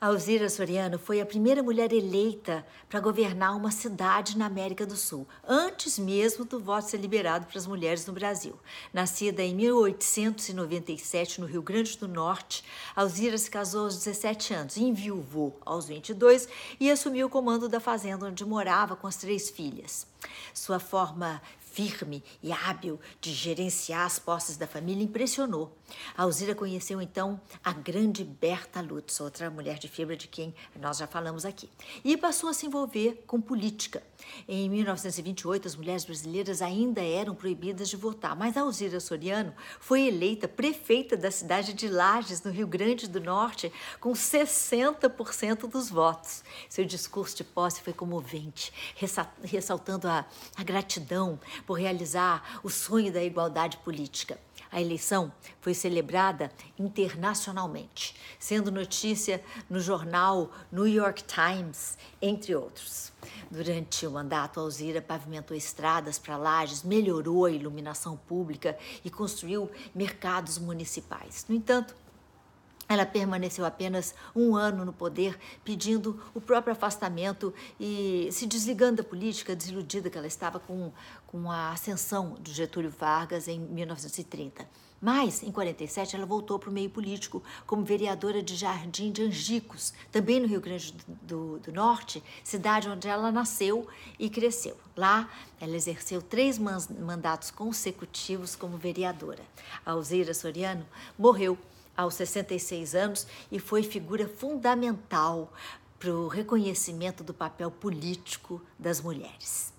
Alzira Soriano foi a primeira mulher eleita para governar uma cidade na América do Sul, antes mesmo do voto ser liberado para as mulheres no Brasil. Nascida em 1897 no Rio Grande do Norte, Alzira se casou aos 17 anos, enviuvou aos 22 e assumiu o comando da fazenda onde morava com as três filhas. Sua forma firme e hábil de gerenciar as posses da família impressionou. A Alzira conheceu então a grande Berta Lutz, outra mulher de fibra de quem nós já falamos aqui, e passou a se envolver com política. Em 1928, as mulheres brasileiras ainda eram proibidas de votar, mas a Alzira Soriano foi eleita prefeita da cidade de Lages, no Rio Grande do Norte, com 60% dos votos. Seu discurso de posse foi comovente, ressaltando a, a gratidão por realizar o sonho da igualdade política. A eleição foi celebrada internacionalmente, sendo notícia no jornal New York Times, entre outros. Durante o mandato, Alzira pavimentou estradas para lajes, melhorou a iluminação pública e construiu mercados municipais. No entanto, ela permaneceu apenas um ano no poder, pedindo o próprio afastamento e se desligando da política, desiludida que ela estava com, com a ascensão do Getúlio Vargas em 1930. Mas, em 47, ela voltou para o meio político como vereadora de Jardim de Angicos, também no Rio Grande do, do, Norte, cidade onde ela nasceu e cresceu. Lá, ela exerceu três mandatos consecutivos como vereadora. A Alzeira Soriano morreu aos 66 anos e foi figura fundamental para o reconhecimento do papel político das mulheres.